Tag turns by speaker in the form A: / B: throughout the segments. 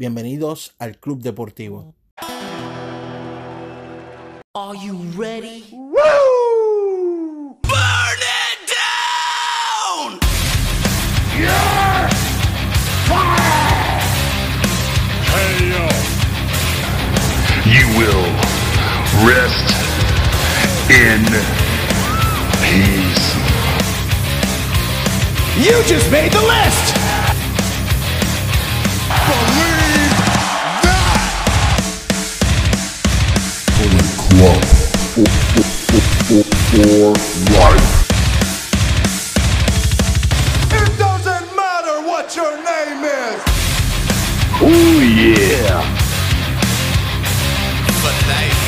A: Bienvenidos al Club Deportivo.
B: Are you ready?
C: Woo!
B: Burn it down!
C: You're fired!
D: Hey You will rest in peace.
C: You just made the list!
E: Bullet Club for, for, for, for life.
C: It doesn't matter what your name is!
D: Oh yeah!
B: For life.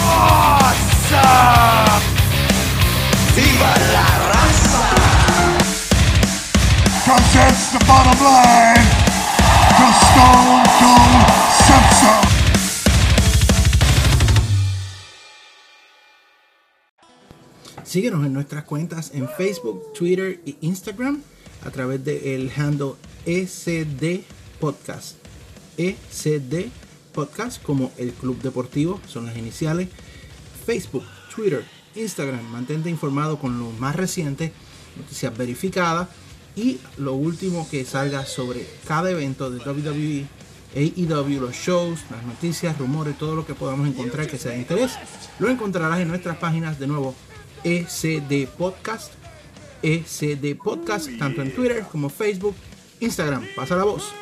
C: Awesome!
B: Viva la raza!
E: Cause that's the bottom line.
A: Síguenos en nuestras cuentas en Facebook, Twitter e Instagram a través del handle ECD Podcast. ECD Podcast como el Club Deportivo, son las iniciales. Facebook, Twitter, Instagram, mantente informado con lo más reciente, noticias verificadas y lo último que salga sobre cada evento de WWE, AEW, los shows, las noticias, rumores, todo lo que podamos encontrar que sea de interés, lo encontrarás en nuestras páginas de nuevo ECD Podcast, ECD Podcast, tanto en Twitter como Facebook, Instagram. Pasa la voz.